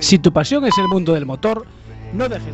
Si tu pasión es el mundo del motor, no dejes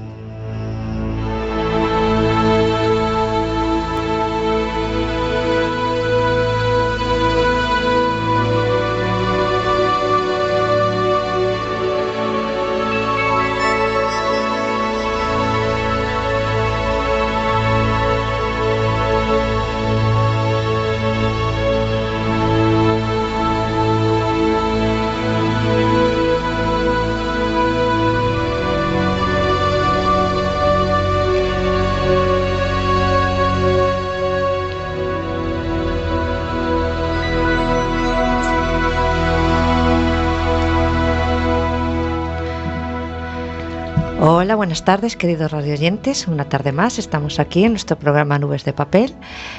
Hola, buenas tardes, queridos radioyentes. Una tarde más, estamos aquí en nuestro programa Nubes de Papel.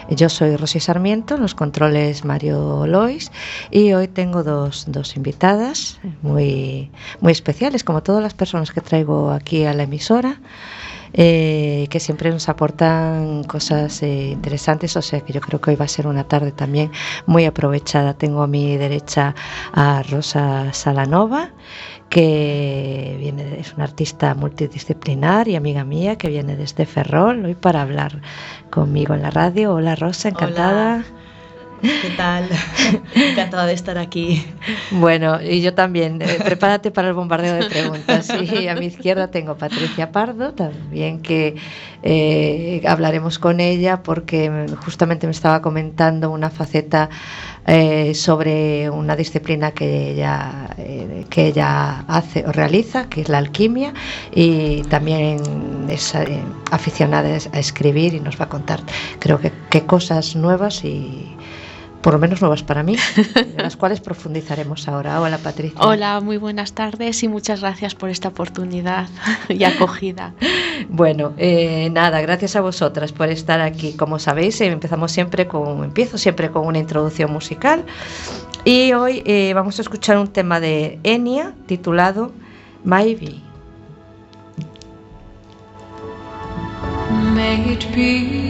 Yo soy Rosy Sarmiento, en los controles Mario Lois, y hoy tengo dos, dos invitadas muy, muy especiales, como todas las personas que traigo aquí a la emisora. Eh, que siempre nos aportan cosas eh, interesantes, o sea que yo creo que hoy va a ser una tarde también muy aprovechada. Tengo a mi derecha a Rosa Salanova, que viene, es una artista multidisciplinar y amiga mía que viene desde Ferrol hoy para hablar conmigo en la radio. Hola Rosa, encantada. ¿Qué tal? Encantada de estar aquí. Bueno, y yo también. Eh, prepárate para el bombardeo de preguntas. Y a mi izquierda tengo Patricia Pardo, también que eh, hablaremos con ella porque justamente me estaba comentando una faceta eh, sobre una disciplina que ella, que ella hace o realiza, que es la alquimia, y también es aficionada a escribir y nos va a contar, creo que, qué cosas nuevas y por lo menos nuevas para mí, de las cuales profundizaremos ahora. Hola Patricia. Hola, muy buenas tardes y muchas gracias por esta oportunidad y acogida. bueno, eh, nada, gracias a vosotras por estar aquí. Como sabéis, eh, empezamos siempre con, empiezo siempre con una introducción musical y hoy eh, vamos a escuchar un tema de Enya titulado Maybe. May it be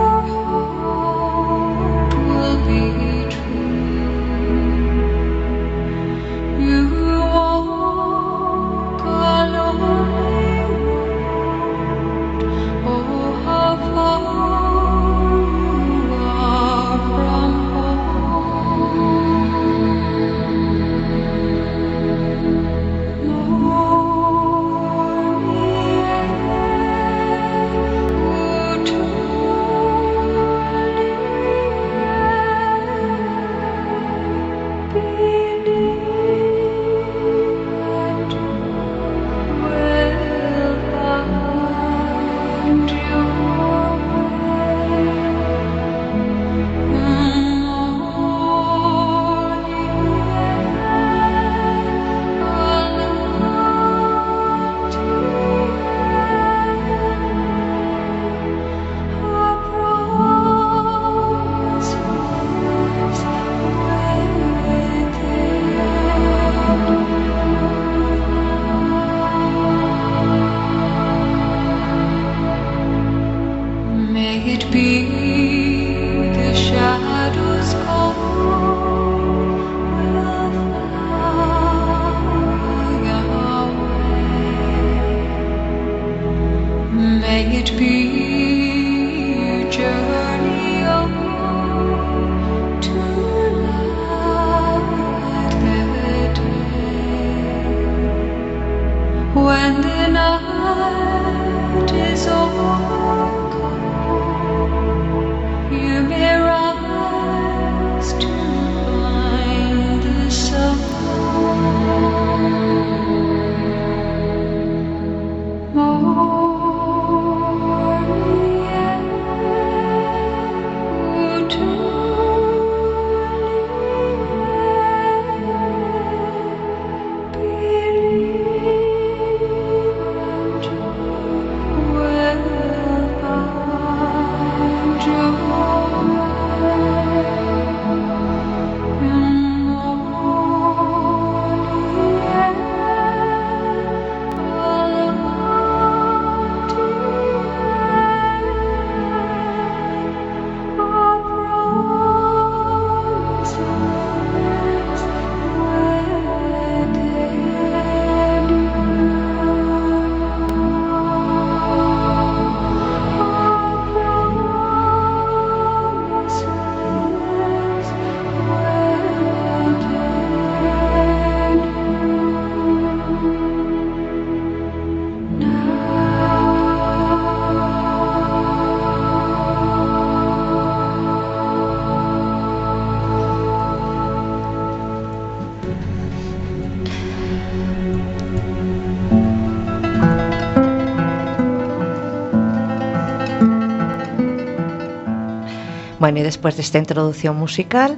Después de esta introducción musical,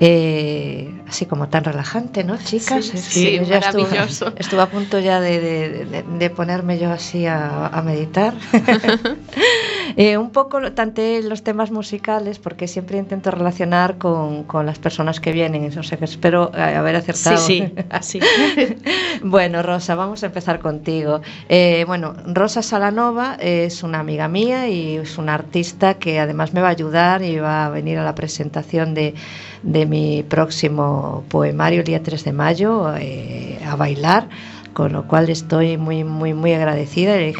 eh, así como tan relajante, ¿no, chicas? Sí, sí, maravilloso. Estuve, a punto ya de, ponerme yo así a, meditar. Eh, un poco tanté los temas musicales porque siempre intento relacionar con, con las personas que vienen, o sea que espero eh, haber acertado. Sí, sí. bueno, Rosa, vamos a empezar contigo. bueno, Rosa Salanova es una amiga mía y es una artista que además me va a ayudar y va a venir a la presentación de de mi próximo poemario el día 3 de mayo eh, a bailar con lo cual estoy muy, muy, muy agradecida. Le,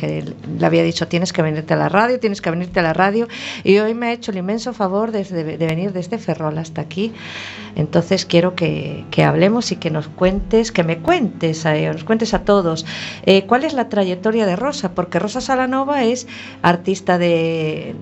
le, había dicho, tienes que venirte a la radio, tienes que venirte a la radio, y hoy me ha hecho el inmenso favor de, venir desde Ferrol hasta aquí. Entonces quiero que, hablemos y que nos cuentes, que me cuentes, eh, nos cuentes a todos, eh, cuál es la trayectoria de Rosa, porque Rosa Salanova es artista de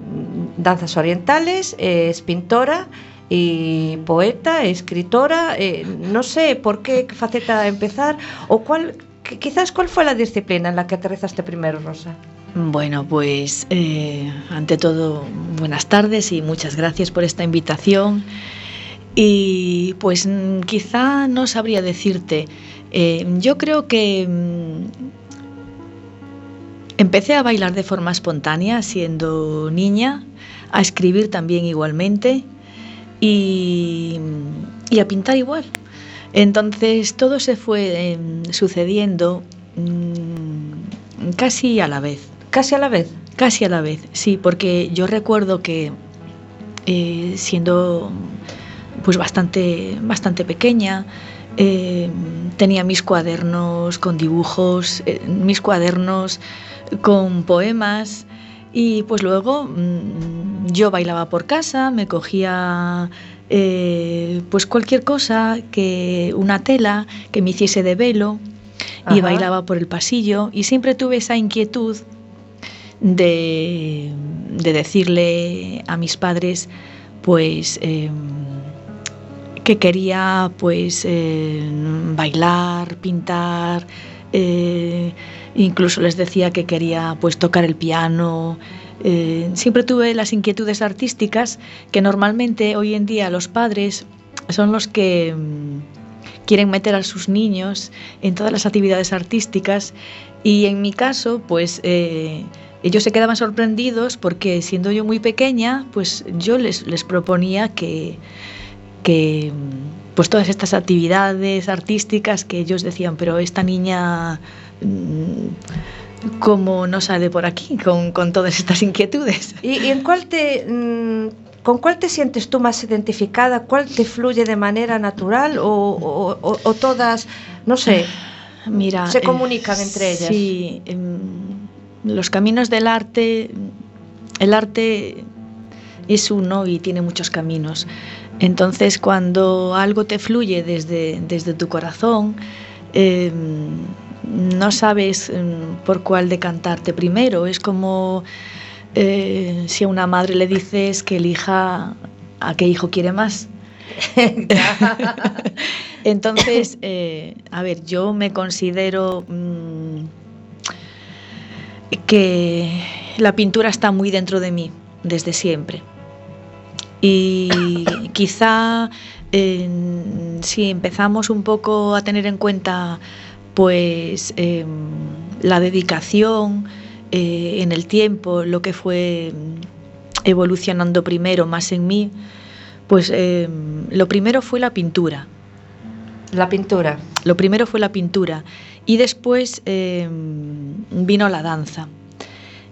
danzas orientales, es pintora, y poeta, escritora, eh, no sé por qué faceta empezar o cuál, quizás cuál fue la disciplina en la que aterrizaste primero, Rosa. Bueno, pues eh, ante todo, buenas tardes y muchas gracias por esta invitación. Y pues quizá no sabría decirte, eh, yo creo que mm, empecé a bailar de forma espontánea siendo niña, a escribir también igualmente y, a pintar igual. Entonces todo se fue em, sucediendo mm, casi a la vez. ¿Casi a la vez? Casi a la vez, sí, porque yo recuerdo que eh, siendo pues bastante, bastante pequeña, em, tenía mis cuadernos con dibujos, eh, mis cuadernos con poemas y pues luego mm, yo bailaba por casa, me cogía eh, pues cualquier cosa, que una tela que me hiciese de velo y bailaba por el pasillo y siempre tuve esa inquietud de, decirle a mis padres pues em, que quería pues eh, bailar, pintar, eh, incluso les decía que quería pues tocar el piano. Eh, siempre tuve las inquietudes artísticas que normalmente hoy en día los padres son los que mm, quieren meter a sus niños en todas las actividades artísticas. Y en mi caso pues eh, ellos se quedaban sorprendidos porque siendo yo muy pequeña pues yo les, les proponía que, que pues todas estas actividades artísticas que ellos decían, pero esta niña mm, cómo no sale por aquí con, todas estas inquietudes. ¿Y, en cuál te, mm, con cuál te sientes tú más identificada? ¿Cuál te fluye de manera natural o, todas, no sé, Mira, se comunican entre ellas? Sí, em, los caminos del arte, el arte es uno y tiene muchos caminos. Entonces, cuando algo te fluye desde, desde tu corazón, em, no sabes em, por cuál decantarte primero. Es como eh, si a una madre le dices que elija a qué hijo quiere más. Entonces, eh, a ver, yo me considero mm, que la pintura está muy dentro de mí desde siempre. Y quizá si empezamos un poco a tener en cuenta pues em, la dedicación eh, en el tiempo, lo que fue evolucionando primero más en mí, pues em, lo primero fue la pintura. La pintura. Lo primero fue la pintura y después em, vino la danza.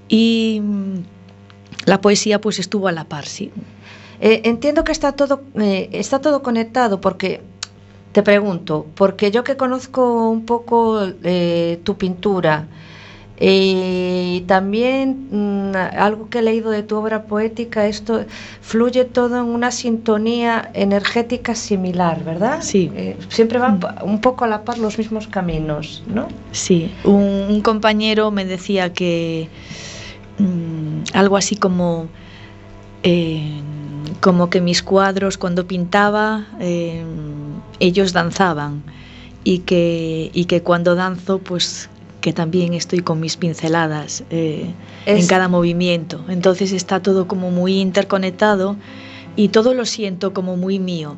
Y la poesía pues estuvo a la par, sí. Eh, entiendo que está todo, eh, está todo conectado porque, te pregunto, porque yo que conozco un poco eh, tu pintura y también mm, algo que he leído de tu obra poética, esto fluye todo en una sintonía energética similar, ¿verdad? Sí. siempre van un poco a la par los mismos caminos, ¿no? Sí, un, compañero me decía que mm, algo así como como que mis cuadros cuando pintaba eh, ellos danzaban y que, y que cuando danzo pues que también estoy con mis pinceladas eh, en cada movimiento. Entonces está todo como muy interconectado y todo lo siento como muy mío.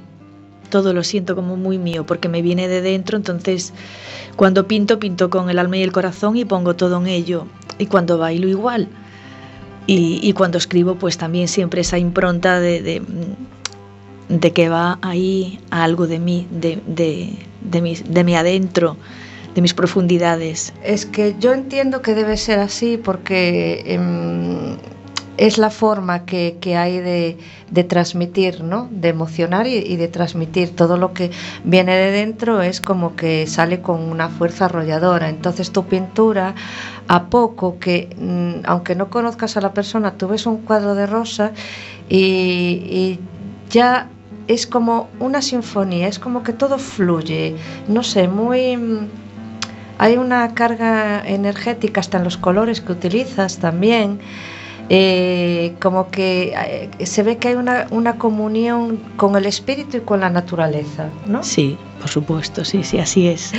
Todo lo siento como muy mío porque me viene de dentro, entonces cuando pinto, pinto con el alma y el corazón y pongo todo en ello. Y cuando bailo igual. Y, cuando escribo, pues también siempre esa impronta de, de, que va ahí algo de mí, de, de, de, mi, de mi adentro, de mis profundidades. Es que yo entiendo que debe ser así porque... Em, es la forma que, hay de, transmitir, ¿no? de emocionar y, de transmitir. Todo lo que viene de dentro es como que sale con una fuerza arrolladora. Entonces tu pintura, a poco que, mm, aunque no conozcas a la persona, tú ves un cuadro de rosa y ya es como una sinfonía, es como que todo fluye, no sé, muy... Mm, hay una carga energética hasta en los colores que utilizas también. Eh, como que eh, se ve que hay una, una, comunión con el espíritu y con la naturaleza, ¿no? Sí, por supuesto, sí, sí, así es.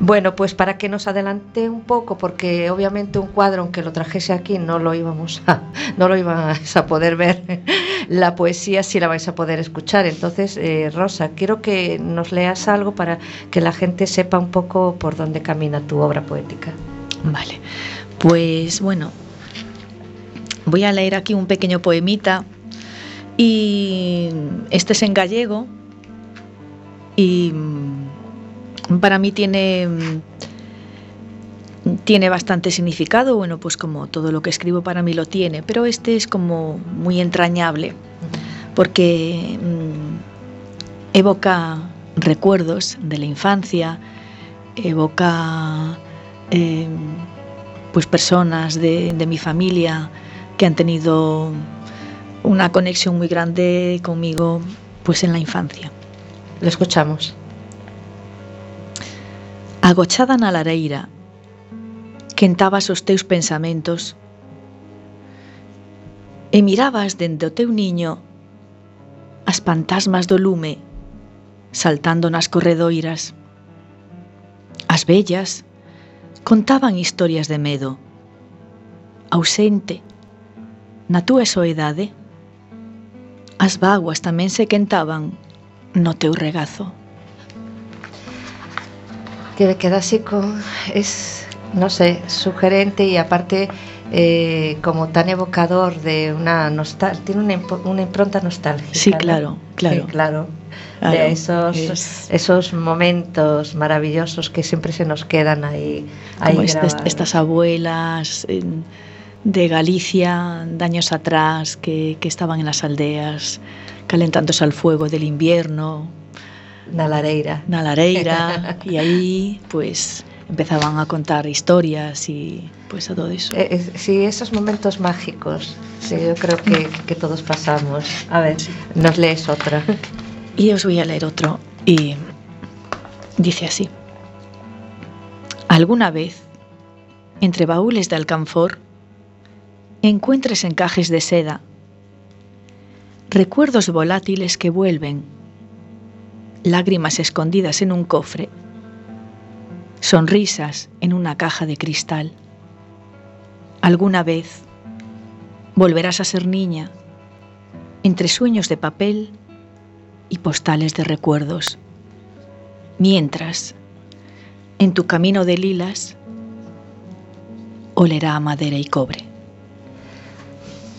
Bueno, pues para que nos adelante un poco, porque obviamente un cuadro, aunque lo trajese aquí, no lo íbamos a, no lo ibas a poder ver. La poesía sí la vais a poder escuchar. Entonces, eh, Rosa, quiero que nos leas algo para que la gente sepa un poco por dónde camina tu obra poética. Vale, pues bueno, Voy a leer aquí un pequeño poemita y este es en gallego y para mí tiene tiene bastante significado, bueno, pues como todo lo que escribo para mí lo tiene, pero este es como muy entrañable porque mm, evoca recuerdos de la infancia, evoca eh, pues personas de, de mi familia que han tenido una conexión muy grande conmigo pues en la infancia. Lo escuchamos. Agochada na lareira, quentabas os teus pensamentos e mirabas dende o teu niño as fantasmas do lume saltando nas corredoiras. As bellas contaban historias de medo. Ausente, na túa soedade, as vaguas tamén se quentaban no teu regazo. Que queda así con... es, no sé, sugerente y aparte eh, como tan evocador de una nostalgia, tiene una, una, impronta nostálgica. Sí, claro, claro. Sí, claro. claro de esos, es... esos momentos maravillosos que siempre se nos quedan ahí. Como ahí estas, estas abuelas. En de Galicia de años atrás que, estaban en las aldeas calentándose al fuego del invierno. Na lareira. Na lareira. y ahí pues empezaban a contar historias y pues a todo eso. Eh, eh, sí, esos momentos mágicos, sí, yo creo que, que todos pasamos. A ver, nos lees otra. Y os voy a leer otro y dice así. Alguna vez, entre baúles de alcanfor, encuentres encajes de seda, recuerdos volátiles que vuelven, lágrimas escondidas en un cofre, sonrisas en una caja de cristal. Alguna vez volverás a ser niña entre sueños de papel y postales de recuerdos. Mientras, en tu camino de lilas, olerá a madera y cobre.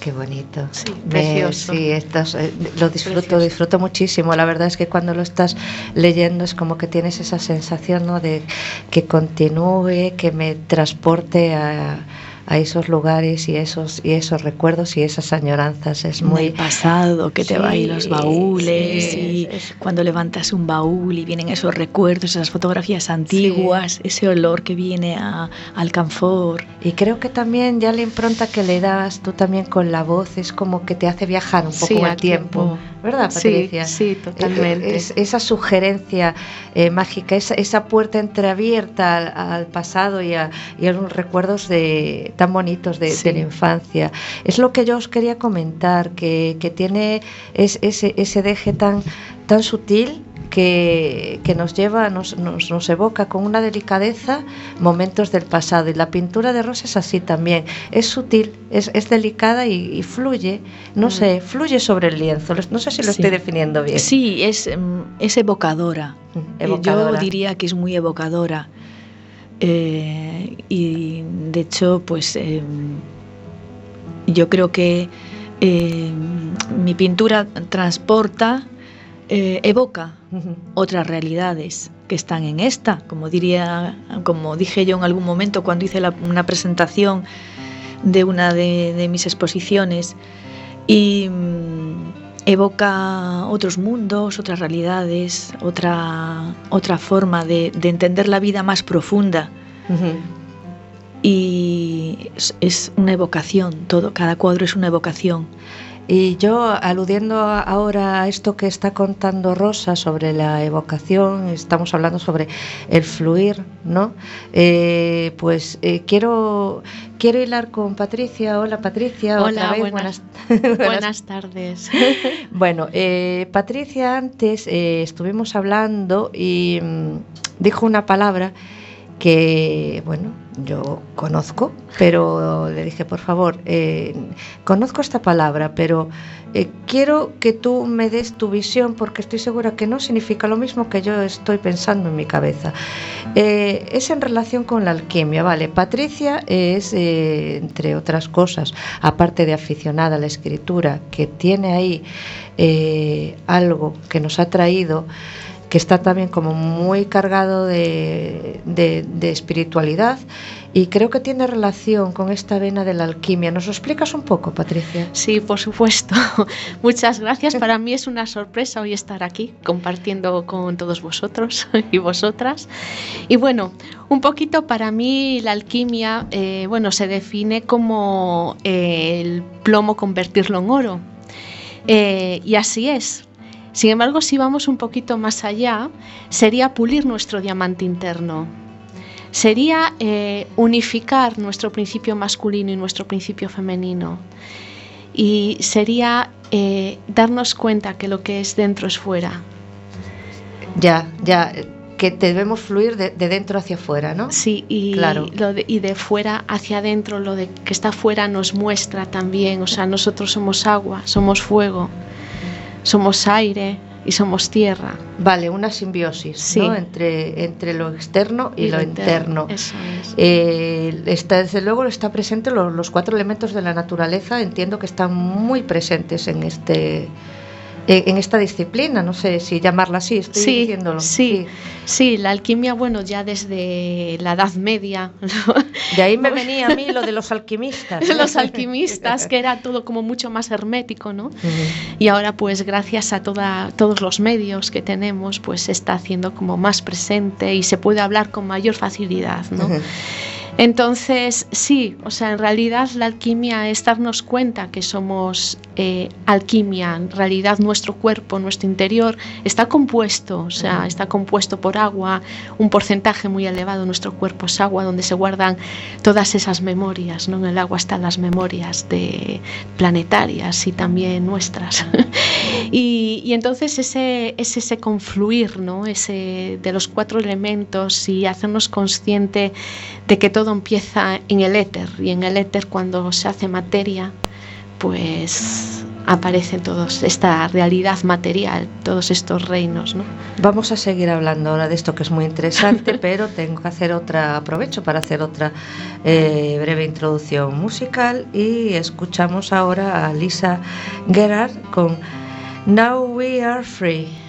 Qué bonito. Sí, precioso. sí, estos, eh, lo disfruto, disfruto muchísimo. La verdad es que cuando lo estás leyendo es como que tienes esa sensación ¿no? de que continúe, que me transporte a, a esos lugares y esos y esos recuerdos y esas añoranzas. Es muy pasado que te va ahí los baúles y cuando levantas un baúl y vienen esos recuerdos esas fotografías antiguas ese olor que viene a, al canfor y creo que también ya la impronta que le das tú también con la voz es como que te hace viajar un poco al tiempo. ¿Verdad Patricia? Sí, sí totalmente es, esa sugerencia eh, mágica esa, esa puerta entreabierta al, al pasado y a, y a los recuerdos de tan bonitos de, la infancia. Es lo que yo os quería comentar, que, tiene ese, ese deje tan, tan sutil que, que nos lleva, nos, nos, nos, evoca con una delicadeza momentos del pasado. Y la pintura de Rosa es así también. Es sutil, es, es delicada y, y, fluye, no mm. sé, fluye sobre el lienzo. No sé si lo sí. estoy definiendo bien. Sí, es, mm, es evocadora. Mm, evocadora. Yo diría que es muy evocadora. Eh, y de hecho, pues eh, yo creo que eh, mi pintura transporta, eh, evoca otras realidades que están en esta, como diría, como dije yo en algún momento cuando hice la, una presentación de una de, de mis exposiciones y mm, evoca otros mundos, otras realidades, otra, otra forma de, de entender la vida más profunda. Uh -huh y es, es, una evocación, todo, cada cuadro es una evocación. Y yo, aludiendo ahora a esto que está contando Rosa sobre la evocación, estamos hablando sobre el fluir, ¿no? Eh, pues eh, quiero, quiero hilar con Patricia. Hola Patricia. Hola, vez. Buenas, buenas, buenas, tardes. bueno, eh, Patricia, antes estuvimos hablando y mmm, dijo una palabra que, bueno, yo conozco, pero le dije, por favor, eh, conozco esta palabra, pero eh, quiero que tú me des tu visión porque estoy segura que no significa lo mismo que yo estoy pensando en mi cabeza. Eh, es en relación con la alquimia, ¿vale? Patricia es, entre otras cosas, aparte de aficionada a la escritura, que tiene ahí algo que nos ha traído, que está también como muy cargado de, de, espiritualidad y creo que tiene relación con esta vena de la alquimia. ¿Nos lo explicas un poco, Patricia? Sí, por supuesto. Muchas gracias. Para mí es una sorpresa hoy estar aquí compartiendo con todos vosotros y vosotras. Y bueno, un poquito para mí la alquimia, eh, bueno, se define como eh, el plomo convertirlo en oro. Eh, y así es, sin embargo, si vamos un poquito más allá, sería pulir nuestro diamante interno. Sería eh, unificar nuestro principio masculino y nuestro principio femenino. Y sería eh, darnos cuenta que lo que es dentro es fuera. Ya, ya, que debemos fluir de, de dentro hacia afuera, ¿no? Sí, y, claro. lo de, y de fuera hacia adentro, lo de que está fuera nos muestra también, o sea, nosotros somos agua, somos fuego somos aire y somos tierra. Vale, una simbiosis sí. ¿no? entre, entre lo externo y, y lo, lo interno. Eso es. Eh, está, desde luego está presente los, los cuatro elementos de la naturaleza, entiendo que están muy presentes en este en esta disciplina, no sé si llamarla así, estoy sí, diciéndolo. Sí, sí, sí, la alquimia, bueno, ya desde la Edad Media. De ahí me venía a mí lo de los alquimistas. ¿no? los alquimistas, que era todo como mucho más hermético, ¿no? Uh -huh. Y ahora, pues gracias a toda, todos los medios que tenemos, pues se está haciendo como más presente y se puede hablar con mayor facilidad, ¿no? Uh -huh. Entonces, sí, o sea, en realidad la alquimia es darnos cuenta que somos eh, alquimia. En realidad nuestro cuerpo, nuestro interior está compuesto, o sea, está compuesto por agua, un porcentaje muy elevado de nuestro cuerpo es agua, donde se guardan todas esas memorias, ¿no? En el agua están las memorias de planetarias y también nuestras. y, y, entonces ese, es ese confluir, ¿no? Ese de los cuatro elementos y hacernos consciente de que todo empieza en el éter y en el éter cuando se hace materia pues aparece todos esta realidad material, todos estos reinos, ¿no? Vamos a seguir hablando ahora de esto que es muy interesante, pero tengo que hacer otra aprovecho para hacer otra eh, breve introducción musical y escuchamos ahora a Lisa Gerard con Now We Are Free.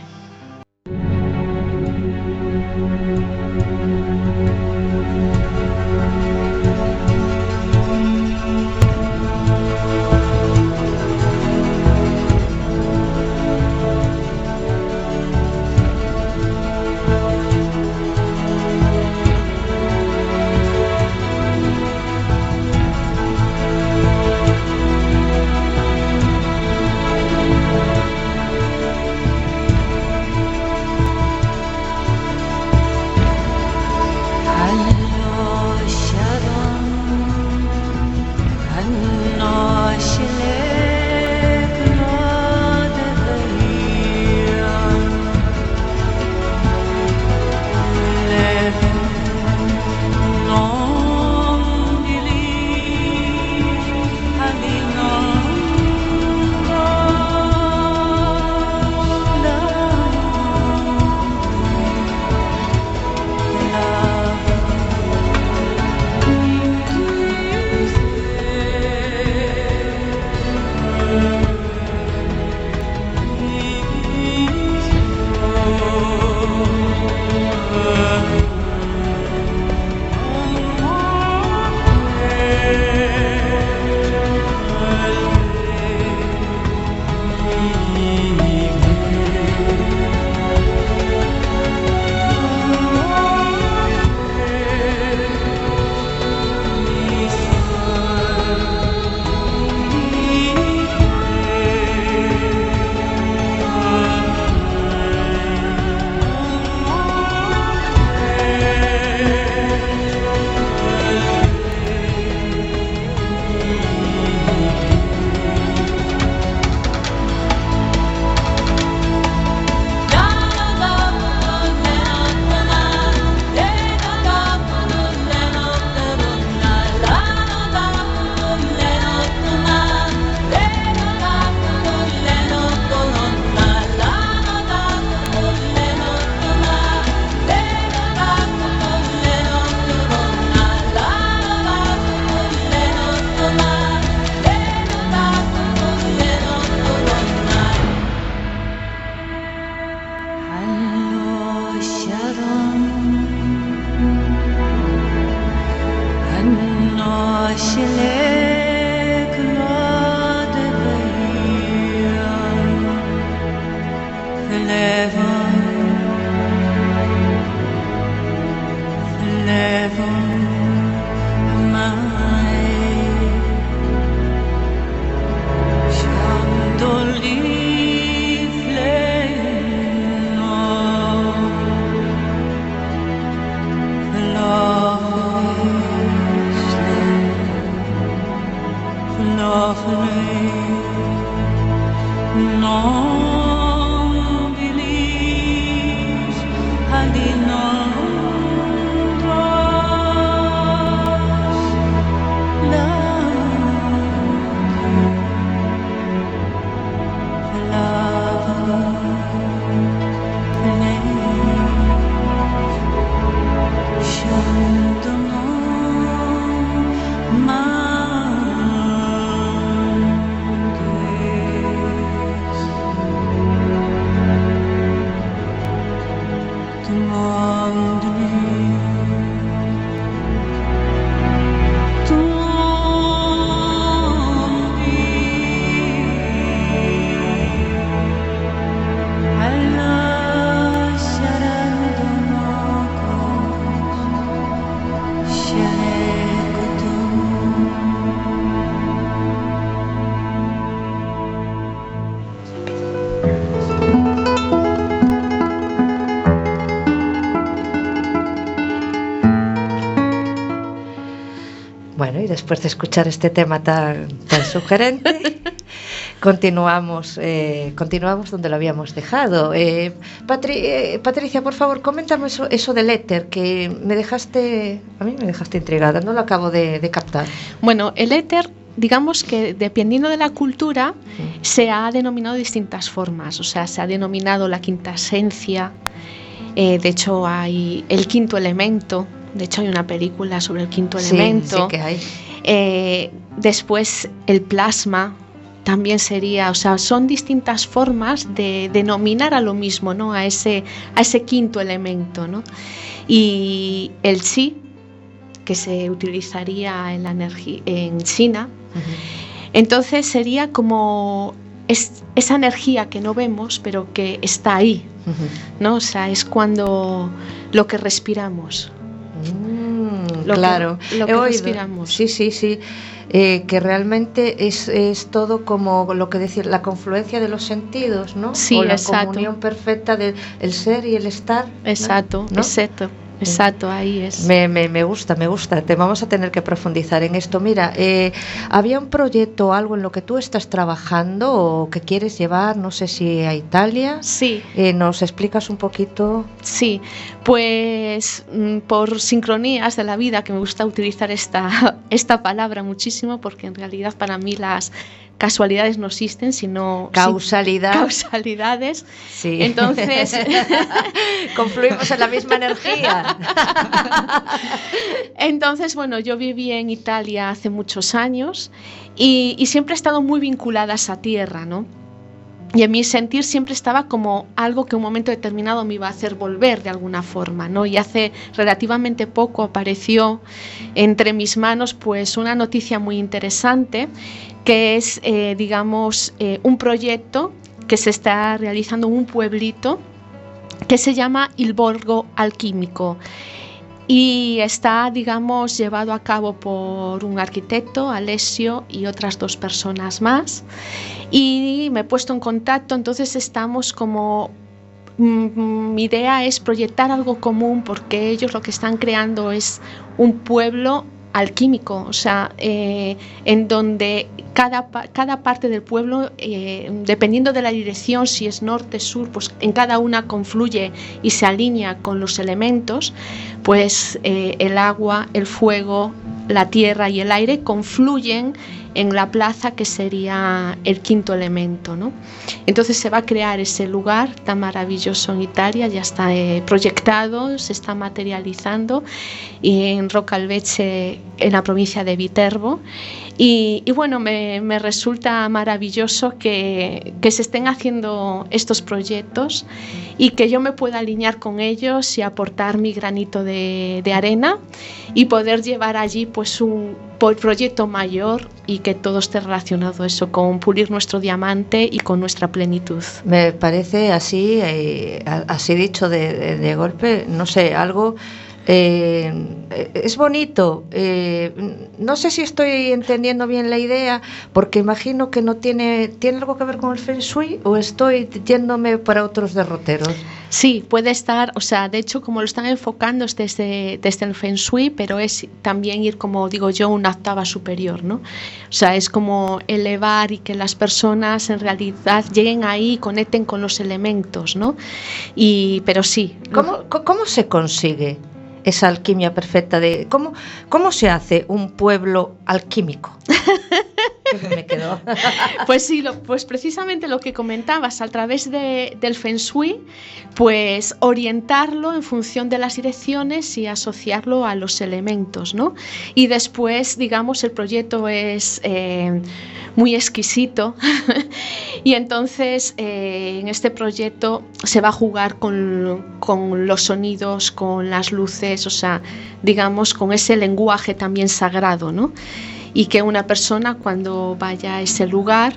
Oh. Después de escuchar este tema tan, tan sugerente, continuamos, eh, continuamos donde lo habíamos dejado. Eh, eh, Patricia, por favor, coméntame eso, eso, del éter, que me dejaste, a mí me dejaste intrigada, no lo acabo de, captar. Bueno, el éter digamos que dependiendo de la cultura se ha denominado distintas formas, o sea, se ha denominado la quinta esencia, de hecho hay el quinto elemento, de hecho hay una película sobre el quinto elemento. Sí, que hay. Eh, después el plasma también sería, o sea, son distintas formas de denominar a lo mismo, ¿no? A ese, a ese quinto elemento, ¿no? Y el chi, que se utilizaría en la energía en China, entonces sería como esa energía que no vemos, pero que está ahí, ¿no? O sea, es cuando lo que respiramos. Mm claro. lo que respiramos. Sí, sí, sí. Eh, que realmente es, es, todo como lo que decir, la confluencia de los sentidos, ¿no? Sí, o la exacto. comunión perfecta del ser y el estar. Exacto, exacto. Exacto, ahí es. Me, me, me, gusta, me gusta. Te vamos a tener que profundizar en esto. Mira, eh, había un proyecto, algo en lo que tú estás trabajando o que quieres llevar, no sé si a Italia. Sí. Eh, ¿Nos explicas un poquito? Sí, pues mm, por sincronías de la vida, que me gusta utilizar esta, esta palabra muchísimo, porque en realidad para mí las casualidades no existen, sino Causalidad. causalidades. Sí. Entonces confluimos en la misma energía. Entonces, bueno, yo viví en Italia hace muchos años y, y siempre he estado muy vinculada a esa tierra, ¿no? y en mi sentir siempre estaba como algo que un momento determinado me iba a hacer volver de alguna forma, ¿no? Y hace relativamente poco apareció entre mis manos pues una noticia muy interesante que es, eh, digamos, eh, un proyecto que se está realizando en un pueblito que se llama Il Borgo Alquímico y está, digamos, llevado a cabo por un arquitecto, Alessio, y otras dos personas más. Y me he puesto en contacto, entonces estamos como... Mm, mi idea es proyectar algo común porque ellos lo que están creando es un pueblo alquímico, o sea, eh, en donde cada, cada, parte del pueblo, eh, dependiendo de la dirección, si es norte, sur, pues en cada una confluye y se alinea con los elementos, pues eh, el agua, el fuego, la tierra y el aire confluyen en la plaza que sería el quinto elemento. ¿no? Entonces se va a crear ese lugar tan maravilloso en Italia, ya está eh, proyectado, se está materializando y en Rocalveche, en la provincia de Viterbo. Y, bueno, me, resulta maravilloso que, se estén haciendo estos proyectos y que yo me pueda alinear con ellos y aportar mi granito de, arena y poder llevar allí pues un proyecto mayor y que todo esté relacionado eso con pulir nuestro diamante y con nuestra plenitud. Me parece así, eh, así dicho de golpe, no sé, algo eh, es bonito. Eh, no sé si estoy entendiendo bien la idea, porque imagino que no tiene, tiene algo que ver con el Feng Shui o estoy yéndome para otros derroteros. Sí, puede estar, o sea, de hecho, como lo están enfocando es desde, desde el Feng Shui, pero es también ir, como digo yo, una octava superior, ¿no? O sea, es como elevar y que las personas en realidad lleguen ahí y conecten con los elementos, ¿no? Y, pero sí. ¿Cómo, ¿cómo se consigue? Esa alquimia perfecta de cómo, cómo se hace un pueblo alquímico. me pues sí, pues precisamente lo que comentabas, a través de, del Feng Shui, pues orientarlo en función de las direcciones y asociarlo a los elementos, ¿no? Y después, digamos, el proyecto es eh, muy exquisito y entonces eh, en este proyecto se va a jugar con, con los sonidos, con las luces, o sea, digamos, con ese lenguaje también sagrado, ¿no? Y que una persona cuando vaya a ese lugar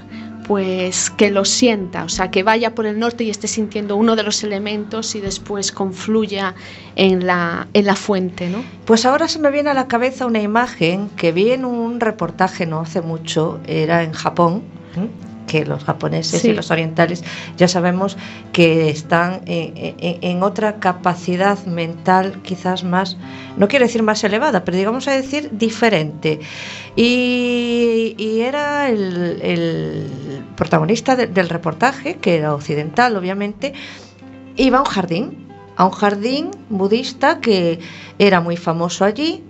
pues que lo sienta, o sea, que vaya por el norte y esté sintiendo uno de los elementos y después confluya en la, en la fuente, ¿no? Pues ahora se me viene a la cabeza una imagen que vi en un reportaje no hace mucho, era en Japón, que los japoneses y los orientales ya sabemos que están en, otra capacidad mental quizás más, no quiero decir más elevada, pero digamos a decir diferente. Y, era el, protagonista del reportaje, que era occidental obviamente, iba a un jardín, a un jardín budista que era muy famoso allí,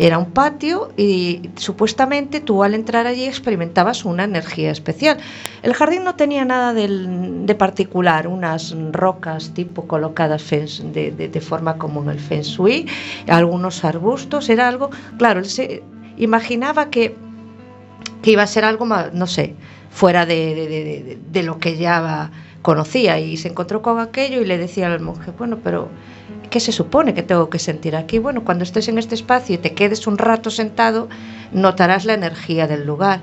era un patio y supuestamente tú al entrar allí experimentabas una energía especial. El jardín no tenía nada de, particular, unas rocas tipo colocadas de, de, forma como en el Feng Shui, algunos arbustos, era algo, claro, él se imaginaba que, que iba a ser algo más, no sé, fuera de, lo que ya conocía y se encontró con aquello y le decía al monje, bueno, pero ¿qué se supone que tengo que sentir aquí? Bueno, cuando estés en este espacio y te quedes un rato sentado, notarás la energía del lugar.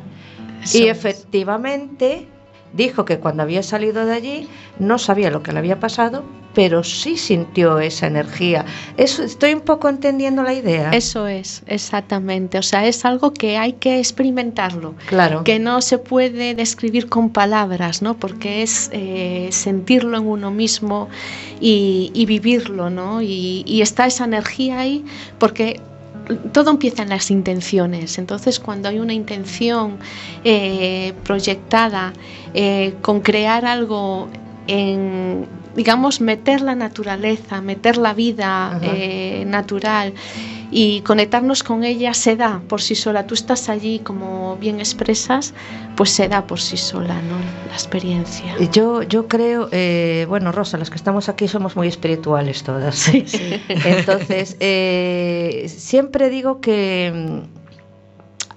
y efectivamente dijo que cuando había salido de allí no sabía lo que le había pasado, pero sí sintió esa energía. Eso, estoy un poco entendiendo la idea. Eso es, exactamente. O sea, es algo que hay que experimentarlo. Claro. Que no se puede describir con palabras, ¿no? Porque es eh, sentirlo en uno mismo y, vivirlo, ¿no? Y, y está esa energía ahí, porque todo empieza en las intenciones. Entonces, cuando hay una intención eh, proyectada eh, con crear algo en, digamos, meter la naturaleza, meter la vida eh, natural y conectarnos con ella se da por sí sola. Tú estás allí, como bien expresas, pues se da por sí sola, ¿no? La experiencia. Yo, yo creo, eh, bueno, Rosa, las que estamos aquí somos muy espirituales todas. Entonces, eh, siempre digo que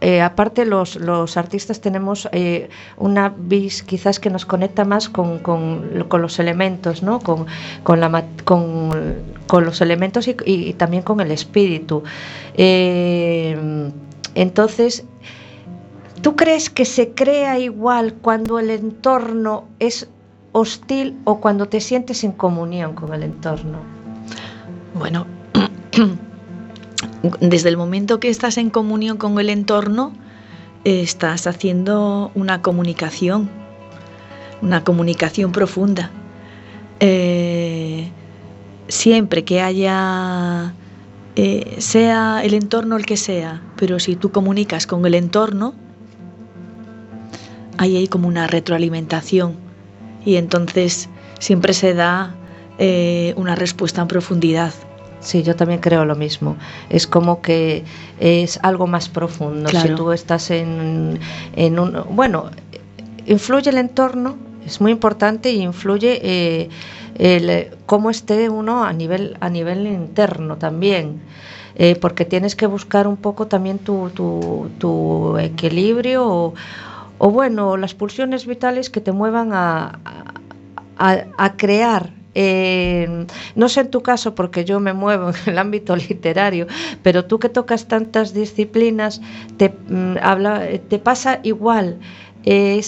eh, aparte los, los, artistas tenemos eh, una vis quizás que nos conecta más con, con, los elementos, ¿no? con, con, la, con, con los elementos y, y, también con el espíritu. Eh, entonces, ¿tú crees que se crea igual cuando el entorno es hostil o cuando te sientes en comunión con el entorno? Bueno, desde el momento que estás en comunión con el entorno, estás haciendo una comunicación, una comunicación profunda. Eh, siempre que haya, eh, sea el entorno el que sea, pero si tú comunicas con el entorno, ahí hay como una retroalimentación y entonces siempre se da eh, una respuesta en profundidad. Sí, yo también creo lo mismo. Es como que es algo más profundo. Si tú estás en, en un... Bueno, influye el entorno, es muy importante y influye eh, el, cómo esté uno a nivel, a nivel interno también. Eh, porque tienes que buscar un poco también tu, tu, equilibrio o, o, bueno, las pulsiones vitales que te muevan a, a, a crear eh, no sé en tu caso, porque yo me muevo en el ámbito literario, pero tú que tocas tantas disciplinas, te, mm, te pasa igual. Eh,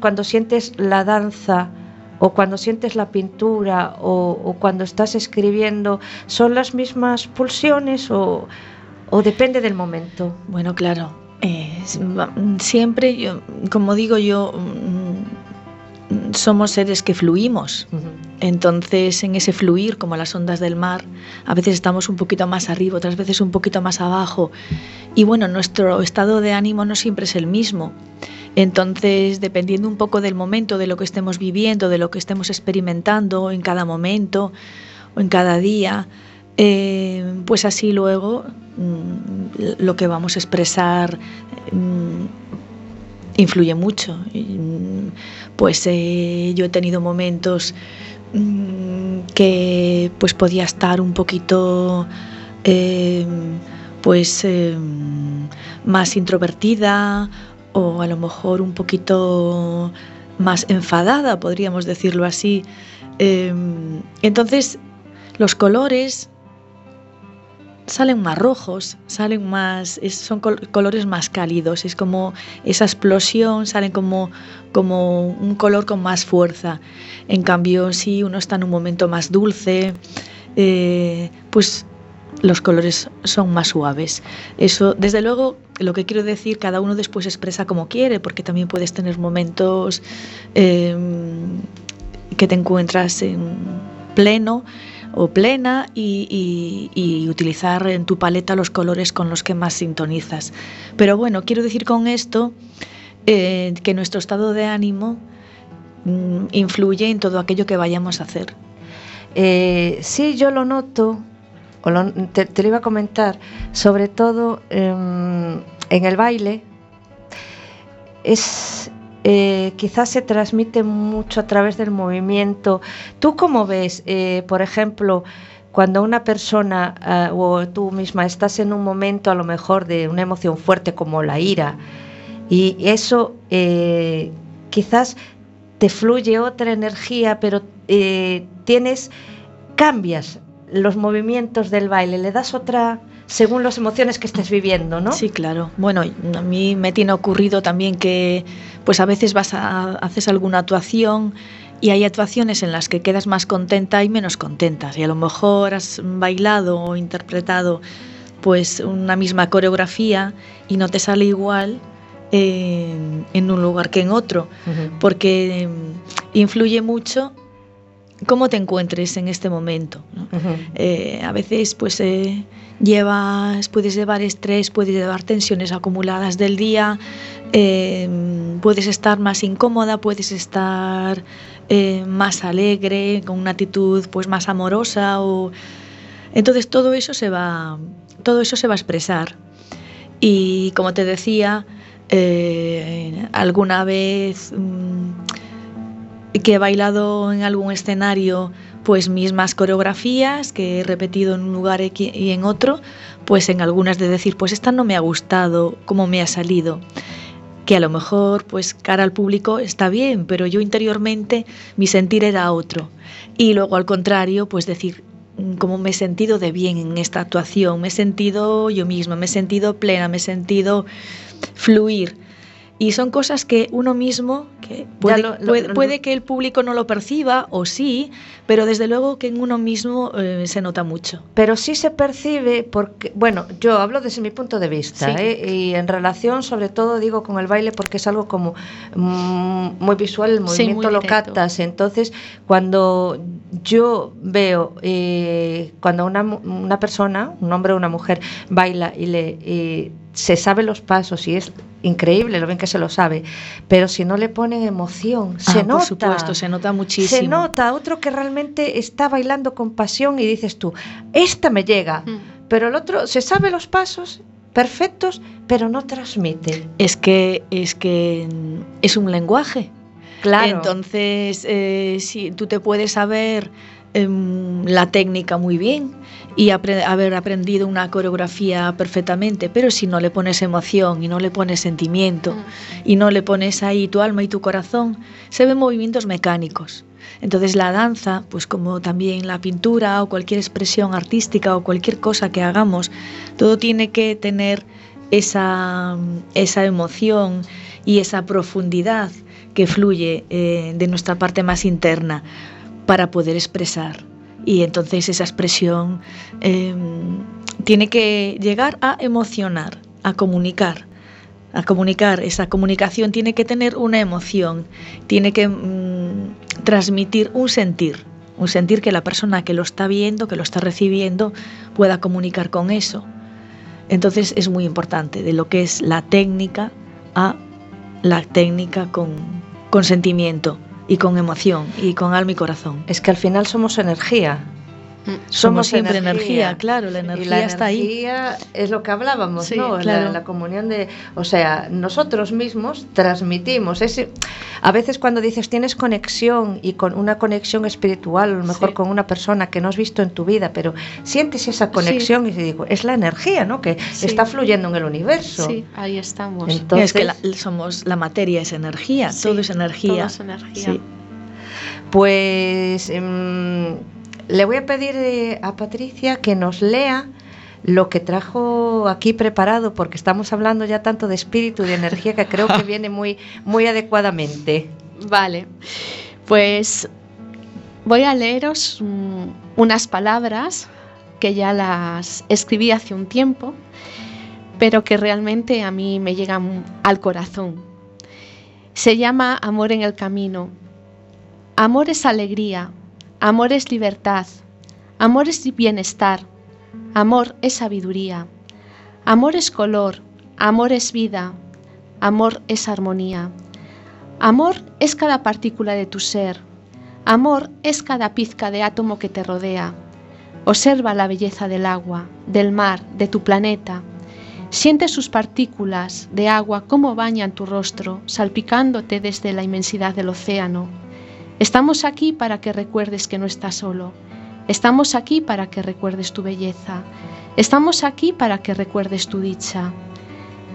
cuando sientes la danza o cuando sientes la pintura o, cuando estás escribiendo, ¿son las mismas pulsiones o, depende del momento? Bueno, claro. siempre, yo, como digo yo, mm, somos seres que fluimos. Entonces, en ese fluir, como las ondas del mar, a veces estamos un poquito más arriba, otras veces un poquito más abajo. Y bueno, nuestro estado de ánimo no siempre es el mismo. Entonces, dependiendo un poco del momento, de lo que estemos viviendo, de lo que estemos experimentando en cada momento o en cada día, eh, pues así luego mm, lo que vamos a expresar mm, influye mucho. Mm, pues eh, yo he tenido momentos mm, que pues podía estar un poquito eh, pues eh, más introvertida o a lo mejor un poquito más enfadada, podríamos decirlo así. entonces, los colores salen más rojos, salen más, son colores más cálidos, es como esa explosión, salen como, como un color con más fuerza. En cambio, si uno está en un momento más dulce, eh, pues los colores son más suaves. Eso, desde luego, lo que quiero decir, cada uno después expresa como quiere, porque también puedes tener momentos eh, que te encuentras en pleno o plena y, utilizar en tu paleta los colores con los que más sintonizas. Pero bueno, quiero decir con esto eh, que nuestro estado de ánimo mm, influye en todo aquello que vayamos a hacer. Eh, sí, yo lo noto, te, lo iba a comentar, sobre todo em, en el baile, es eh, quizás se transmite mucho a través del movimiento. ¿Tú cómo ves, eh, por ejemplo, cuando una persona eh, o tú misma estás en un momento a lo mejor de una emoción fuerte como la ira y eso quizás te fluye otra energía, pero tienes, cambias los movimientos del baile, le das otra según las emociones que estés viviendo, ¿no? Sí, claro. Bueno, a mí me tiene ocurrido también que pues a veces vas a haces alguna actuación y hay actuaciones en las que quedas más contenta y menos contenta. Y a lo mejor has bailado o interpretado pues una misma coreografía y no te sale igual en, un lugar que en otro, porque influye mucho cómo te encuentres en este momento. Eh, a veces pues eh, llevas, puedes llevar estrés, puedes llevar tensiones acumuladas del día, eh, puedes estar más incómoda, puedes estar más alegre, con una actitud pues más amorosa o entonces todo eso se va todo eso se va a expresar. Y como te decía alguna vez mm, que he bailado en algún escenario pues mismas coreografías que he repetido en un lugar y en otro, pues en algunas de decir, pues esta no me ha gustado, cómo me ha salido que a lo mejor pues cara al público está bien, pero yo interiormente mi sentir era otro. Y luego al contrario, pues decir mm, cómo me he sentido de bien en esta actuación, me he sentido yo misma, me he sentido plena, me he sentido fluir. Y son cosas que uno mismo, que puede, que el público no lo perciba o sí, pero desde luego que en uno mismo eh, se nota mucho. Pero sí se percibe porque, bueno, yo hablo desde mi punto de vista, ¿eh? y en relación sobre todo digo con el baile porque es algo como mm, muy visual, el movimiento lo captas. Entonces, cuando yo veo, eh, cuando una, una persona, un hombre o una mujer, baila y le se sabe los pasos y es increíble lo bien que se lo sabe, pero si no le ponen emoción, se ah, nota. Por supuesto, se nota muchísimo. Se nota otro que realmente está bailando con pasión y dices tú, esta me llega, mm. pero el otro se sabe los pasos perfectos, pero no transmite. Es que es que es un lenguaje. Claro. Entonces, eh, si tú te puedes saber em, la técnica muy bien y haber aprendido una coreografía perfectamente, pero si no le pones emoción y no le pones sentimiento mm. y no le pones ahí tu alma y tu corazón, se ven movimientos mecánicos. Entonces la danza, pues como también la pintura o cualquier expresión artística o cualquier cosa que hagamos, todo tiene que tener esa, esa emoción y esa profundidad que fluye eh, de nuestra parte más interna para poder expresar. Y entonces esa expresión em, tiene que llegar a emocionar, a comunicar. A comunicar, esa comunicación tiene que tener una emoción, tiene que mm, transmitir un sentir, un sentir que la persona que lo está viendo, que lo está recibiendo, pueda comunicar con eso. Entonces es muy importante de lo que es la técnica a la técnica con, con sentimiento y con emoción y con alma y corazón. Es que al final somos energía. Mm. Somos, siempre energía, claro, la energía, y la está energía es lo que hablábamos, ¿no? La, comunión de, o sea, nosotros mismos transmitimos ese a veces cuando dices tienes conexión y con una conexión espiritual, a lo mejor con una persona que no has visto en tu vida, pero sientes esa conexión y te digo, es la energía, ¿no? Que está fluyendo en el universo. Sí, ahí estamos. Entonces, es que somos la materia es energía, todo es energía. Todo es energía. Pues em, le voy a pedir eh, a Patricia que nos lea lo que trajo aquí preparado, porque estamos hablando ya tanto de espíritu y de energía que creo que viene muy, muy adecuadamente. Vale, pues voy a leeros mm, unas palabras que ya las escribí hace un tiempo, pero que realmente a mí me llegan al corazón. Se llama Amor en el Camino. Amor es alegría, Amor es libertad, amor es bienestar, amor es sabiduría, amor es color, amor es vida, amor es armonía. Amor es cada partícula de tu ser, amor es cada pizca de átomo que te rodea. Observa la belleza del agua, del mar, de tu planeta. Siente sus partículas de agua cómo bañan tu rostro, salpicándote desde la inmensidad del océano Estamos aquí para que recuerdes que no estás solo. Estamos aquí para que recuerdes tu belleza. Estamos aquí para que recuerdes tu dicha.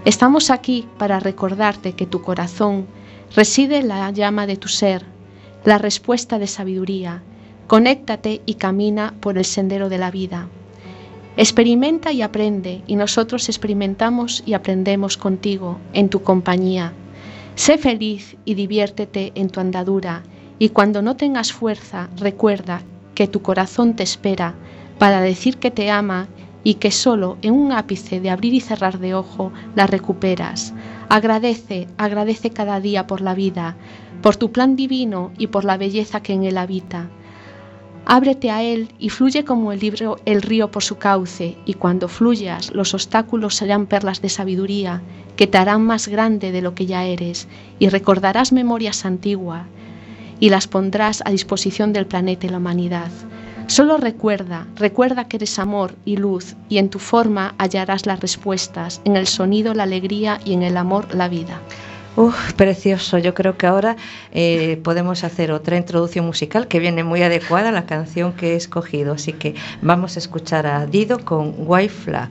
Estamos aquí para recordarte que tu corazón reside la llama de tu ser, la respuesta de sabiduría. Conéctate y camina por el sendero de la vida. Experimenta y aprende, y nosotros experimentamos y aprendemos contigo, en tu compañía. Sé feliz y diviértete en tu andadura y cuando no tengas fuerza, recuerda que tu corazón te espera para decir que te ama y que solo en un ápice de abrir y cerrar de ojo la recuperas. Agradece, agradece cada día por la vida, por tu plan divino y por la belleza que en él habita. Ábrete a él y fluye como el, libro, el río por su cauce, y cuando fluyas los obstáculos serán perlas de sabiduría que te harán más grande de lo que ya eres, y recordarás memorias antiguas, y las pondrás a disposición del planeta y la humanidad. Solo recuerda, recuerda que eres amor y luz y en tu forma hallarás las respuestas, en el sonido la alegría y en el amor la vida. Uf, precioso. Yo creo que ahora eh, podemos hacer otra introducción musical que viene muy adecuada a la canción que he escogido. Así que vamos a escuchar a Dido con White Flag.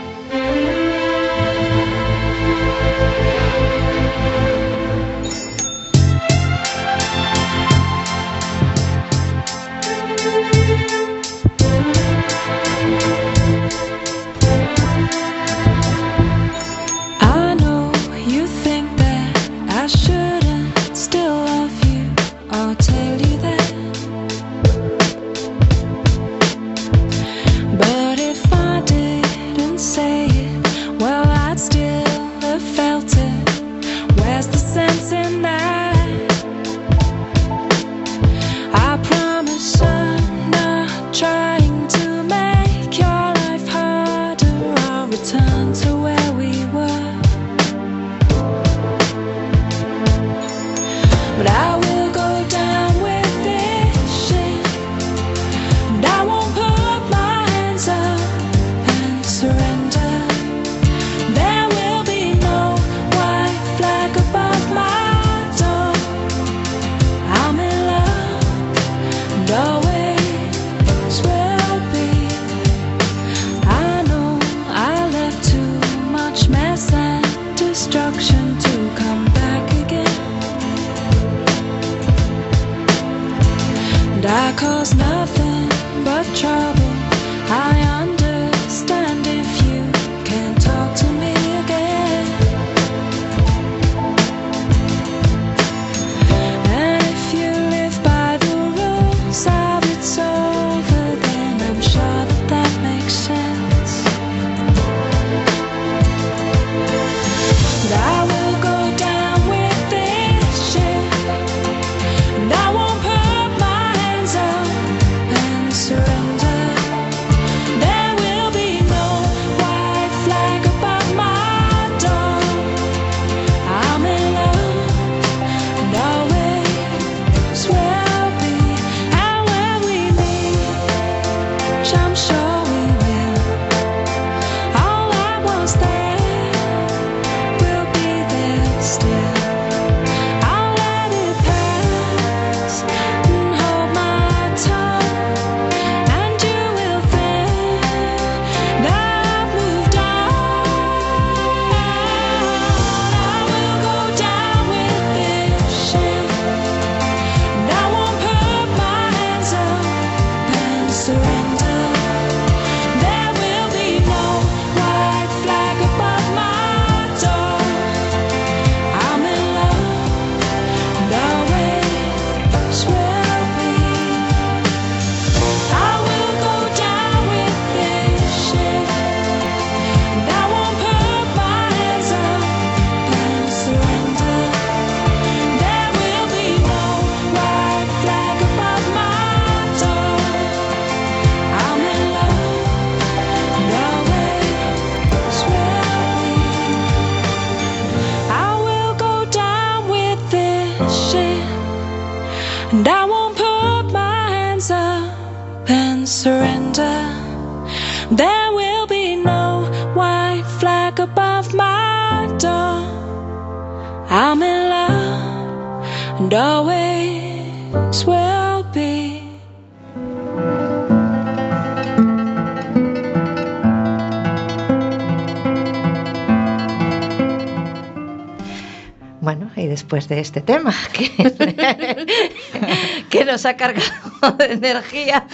después de este tema, que, nos ha cargado de energía,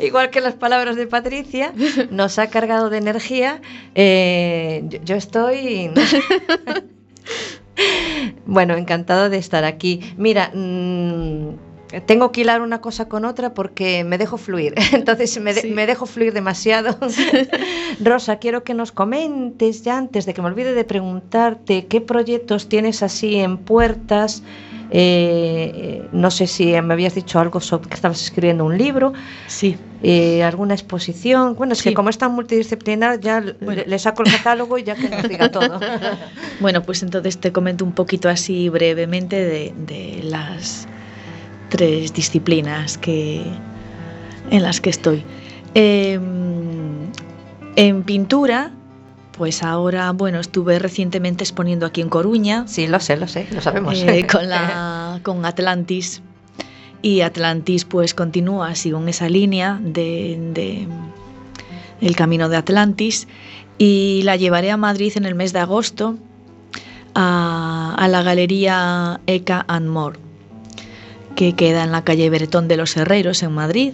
igual que las palabras de Patricia, nos ha cargado de energía. Eh, yo, estoy... bueno, encantado de estar aquí. Mira, mm, tengo que hilar una cosa con otra porque me dejo fluir. Entonces me, dejo fluir demasiado. Rosa, quiero que nos comentes ya antes de que me olvide de preguntarte qué proyectos tienes así en puertas. Eh, no sé si me habías dicho algo sobre que estabas escribiendo un libro. Sí. Eh, alguna exposición. Bueno, es que como es tan multidisciplinar, ya le, saco el catálogo y ya que nos diga todo. bueno, pues entonces te comento un poquito así brevemente de las tres disciplinas que, en las que estoy. Em, en pintura, pues ahora, bueno, estuve recientemente exponiendo aquí en Coruña. Sí, lo sé, lo sé, lo sabemos. Eh, con, la, con Atlantis. Y Atlantis pues continúa, sigo en esa línea de, el camino de Atlantis y la llevaré a Madrid en el mes de agosto a, a la galería Eka and More que queda en la calle Bretón de los Herreros en Madrid.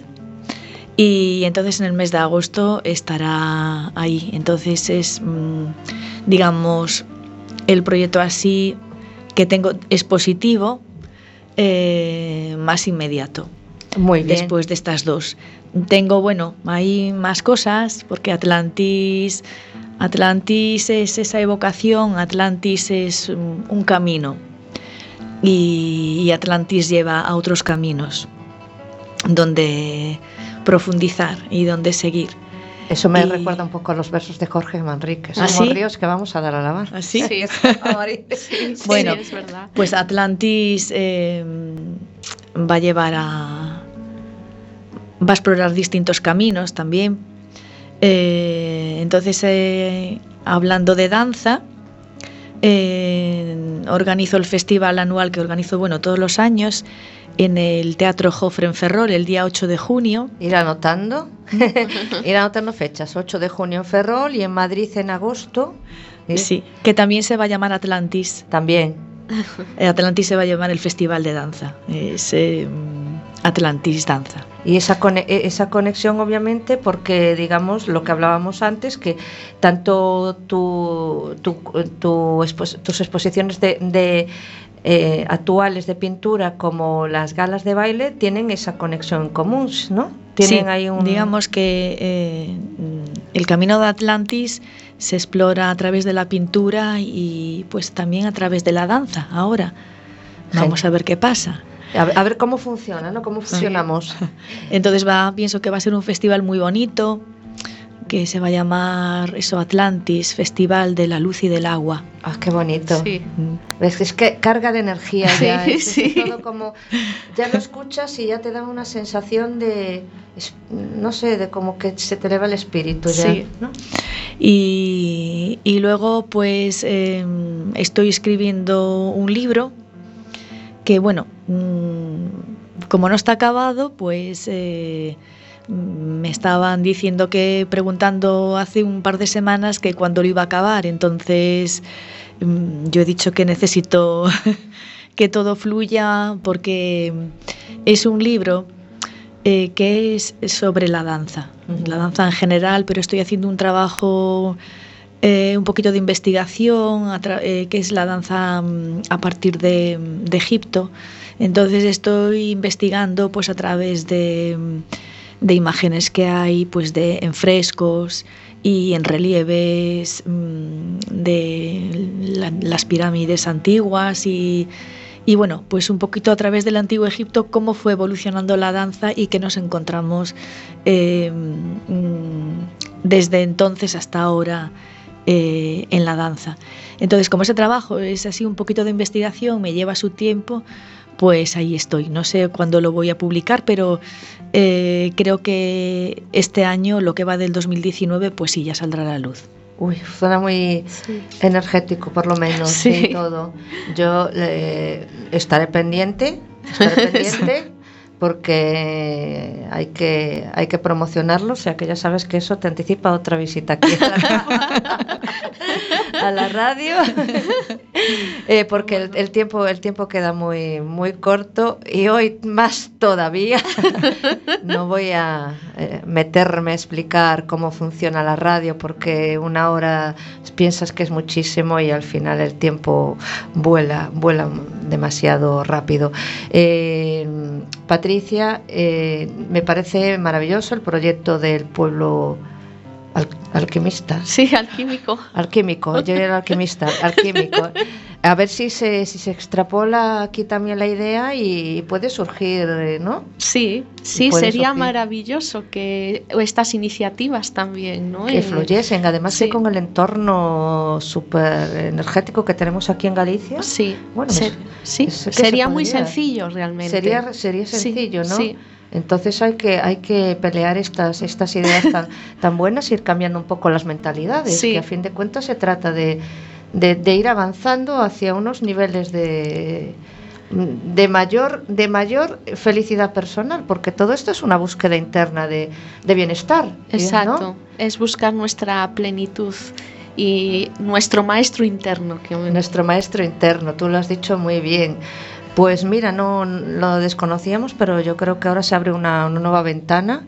Y entonces en el mes de agosto estará ahí. Entonces es, mm, digamos, el proyecto así que tengo es positivo, eh, más inmediato. Muy bien. Después de estas dos. Tengo, bueno, hay más cosas, porque Atlantis, Atlantis es esa evocación, Atlantis es un camino y, Atlantis lleva a otros caminos donde profundizar y donde seguir. Eso me recuerda un poco a los versos de Jorge Manrique. ¿Ah, Somos ríos que vamos a dar a lavar. ¿Ah, sí? Sí, bueno, pues Atlantis eh, va a llevar a... va a explorar distintos caminos también. Eh, entonces, eh, hablando de danza, eh, organizo el festival anual que organizo bueno, todos los años en el Teatro Jofre en Ferrol el día 8 de junio. Ir anotando, ir anotando fechas, 8 de junio en Ferrol y en Madrid en agosto. Sí, que también se va a llamar Atlantis. También. Atlantis se va a llamar el Festival de Danza. Es, eh, Atlantis Danza. Y esa, e, esa conexión, obviamente, porque, digamos, lo que hablábamos antes, que tanto tu, tus exposiciones de, eh, actuales de pintura como las galas de baile tienen esa conexión en común, ¿no? Tienen sí, ahí un... digamos que eh, el camino de Atlantis se explora a través de la pintura y pues también a través de la danza ahora. Vamos a ver qué pasa. A ver, cómo funciona, ¿no? Cómo funcionamos. Entonces va, pienso que va a ser un festival muy bonito, que se va a llamar eso Atlantis, Festival de la Luz y del Agua. Ah, qué bonito. Sí. ¿Ves? Es que carga de energía Sí, ya. es- es sí. todo como, ya lo escuchas y ya te da una sensación de, es- no sé, de como que se te eleva el espíritu ya, Sí. ¿no? Y, y luego pues eh, estoy escribiendo un libro que bueno, mm, como no está acabado, pues eh, me estaban diciendo que, preguntando hace un par de semanas que cuándo lo iba a acabar, entonces mm, yo he dicho que necesito que todo fluya porque es un libro eh, que es sobre la danza, la danza en general, pero estoy haciendo un trabajo eh, un poquito de investigación, eh, que es la danza mm, a partir de, de Egipto. Entonces estoy investigando pues a través de, mm, de imágenes que hay pues de en frescos y en relieves mm, de la- las pirámides antiguas y, y bueno, pues un poquito a través del antiguo Egipto cómo fue evolucionando la danza y que nos encontramos eh, mm, desde entonces hasta ahora eh, en la danza. Entonces, como ese trabajo es así un poquito de investigación, me lleva su tiempo, pues ahí estoy. No sé cuándo lo voy a publicar, pero eh, creo que este año, lo que va del 2019, pues sí, ya saldrá a la luz. Uy, suena muy energético, por lo menos, Sí. y todo. Yo eh, estaré pendiente, estaré pendiente, porque hay que, hay que promocionarlo, o sea que ya sabes que eso te anticipa otra visita aquí a la, radio, Eh, porque el, el tiempo, el tiempo queda muy, muy corto y hoy más todavía. No voy a eh, meterme a explicar cómo funciona la radio porque una hora piensas que es muchísimo y al final el tiempo vuela, vuela demasiado rápido. Eh, Patricia, eh, me parece maravilloso el proyecto del pueblo al- alquimista. Sí, alquímico. Alquímico, yo era alquimista, alquímico. A ver si se, si se extrapola aquí también la idea y puede surgir, ¿no? Sí, sí, puede sería surgir. maravilloso que estas iniciativas también, ¿no? que En- fluyesen. Además sí. que con el entorno súper energético que tenemos aquí en Galicia, Sí, Bueno, se- es- sí, es que se sería muy sencillo realmente. sería, sería Sí, sencillo, ¿no? Sí, Entonces hay que, hay que pelear estas, estas ideas tan, tan buenas, ir cambiando un poco las mentalidades, Sí. que a fin de cuentas se trata de, de- de ir avanzando hacia unos niveles de, de, mayor, de mayor felicidad personal, porque todo esto es una búsqueda interna de, de bienestar. ¿no? exacto. Es buscar nuestra plenitud y nuestro maestro interno. Que Nuestro maestro interno, tú lo has dicho muy bien. Pues mira, no lo desconocíamos, pero yo creo que ahora se abre una, una nueva ventana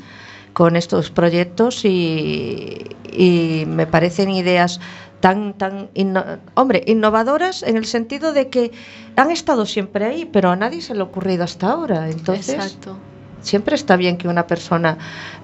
con estos proyectos y, y me parecen ideas tan, tan, inno- hombre, innovadoras en el sentido de que han estado siempre ahí, pero a nadie se le ha ocurrido hasta ahora. Entonces, Exacto. siempre está bien que una persona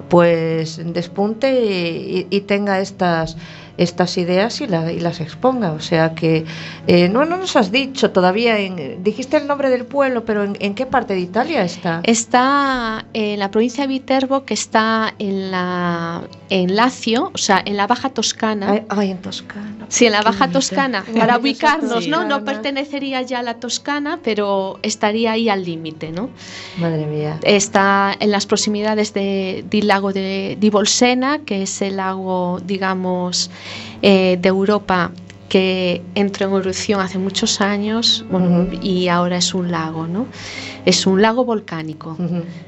pues despunte y, y tenga estas estas ideas y, la- y las exponga o sea que eh, no no nos has dicho todavía en, dijiste el nombre del pueblo pero en, en qué parte de Italia está Está en la provincia de Viterbo, que está en la en Lacio, o sea, en la Baja Toscana. ay, ay, en Toscana Sí, en la Baja bonito. Toscana, para ubicarnos, ¿no? No pertenecería ya a la Toscana, pero estaría ahí al límite, ¿no? madre mía Está en las proximidades de, del lago de, di Bolsena, que es el lago, digamos, eh, de Europa que entró en erupción hace muchos años y ahora es un lago, ¿no? Es un lago volcánico,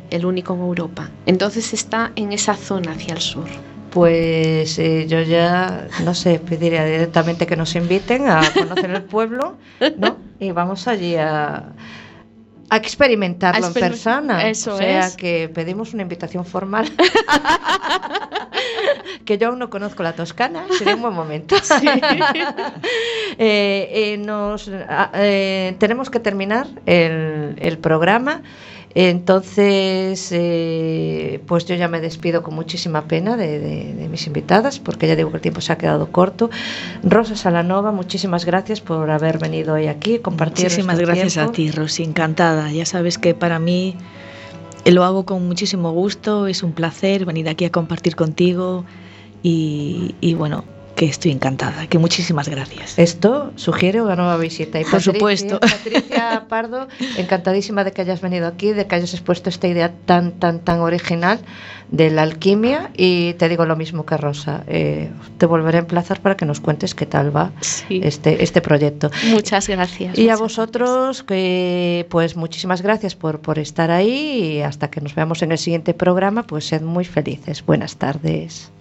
el único en Europa. Entonces está en esa zona hacia el sur. Pues eh, yo ya, no sé, pediría directamente que nos inviten a conocer el pueblo, ¿no? Y vamos allí a, a experimentarlo A en persona. eso o sea es. que pedimos una invitación formal. que yo aún no conozco la Toscana, sería un buen momento. Eh, eh, nos, ah, eh, tenemos que terminar el, el programa. Entonces, eh, pues yo ya me despido con muchísima pena de, de- de mis invitadas, porque ya digo que el tiempo se ha quedado corto. Rosa Salanova, muchísimas gracias por haber venido hoy aquí, compartir. Muchísimas gracias tiempo. a ti, Rosy, encantada. Ya sabes que para mí lo hago con muchísimo gusto, es un placer venir aquí a compartir contigo y, bueno, que estoy encantada, que muchísimas gracias. Esto sugiere una nueva visita. Y Por supuesto. Patricia Pardo, encantadísima de que hayas venido aquí, de que hayas expuesto esta idea tan, tan, tan original de la alquimia y te digo lo mismo que Rosa, eh, te volveré a emplazar para que nos cuentes qué tal va este, este proyecto. Muchas gracias. Y a vosotros, que pues muchísimas gracias por, por estar ahí y hasta que nos veamos en el siguiente programa, pues sed muy felices. Buenas tardes.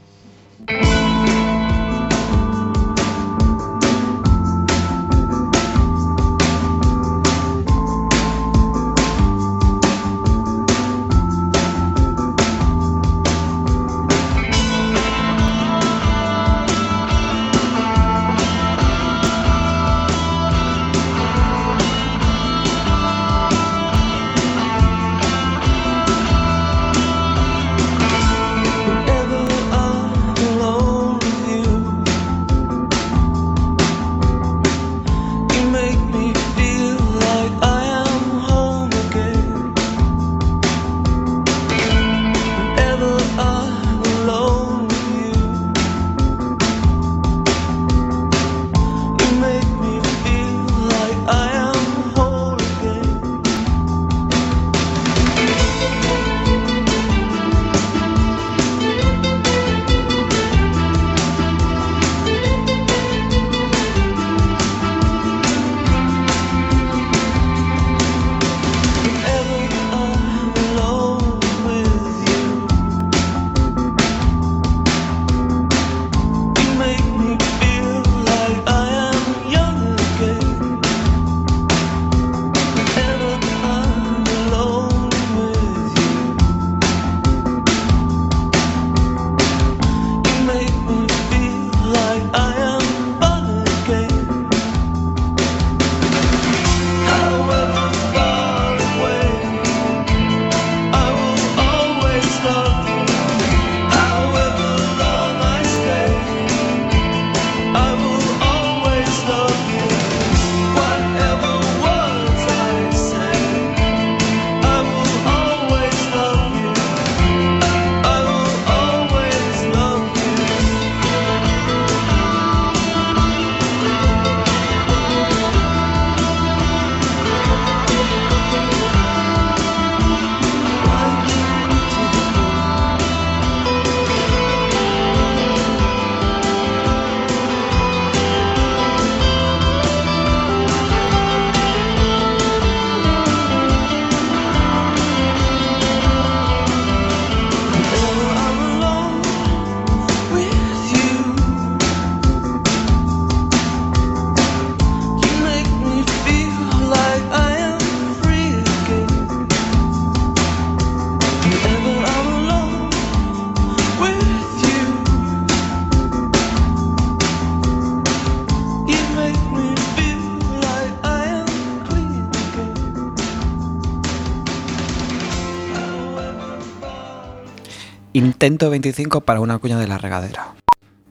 Intento 25 para una cuña de la regadera.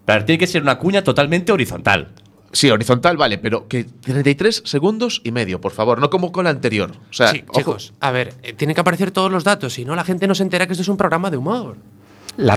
Pero tiene que ser una cuña totalmente horizontal. Sí, horizontal, vale, pero que 33 segundos y medio, por favor, no como con la anterior. O sea, sí, chicos, a ver, eh, tienen que aparecer todos los datos, si no la gente no se entera que esto es un programa de humor. La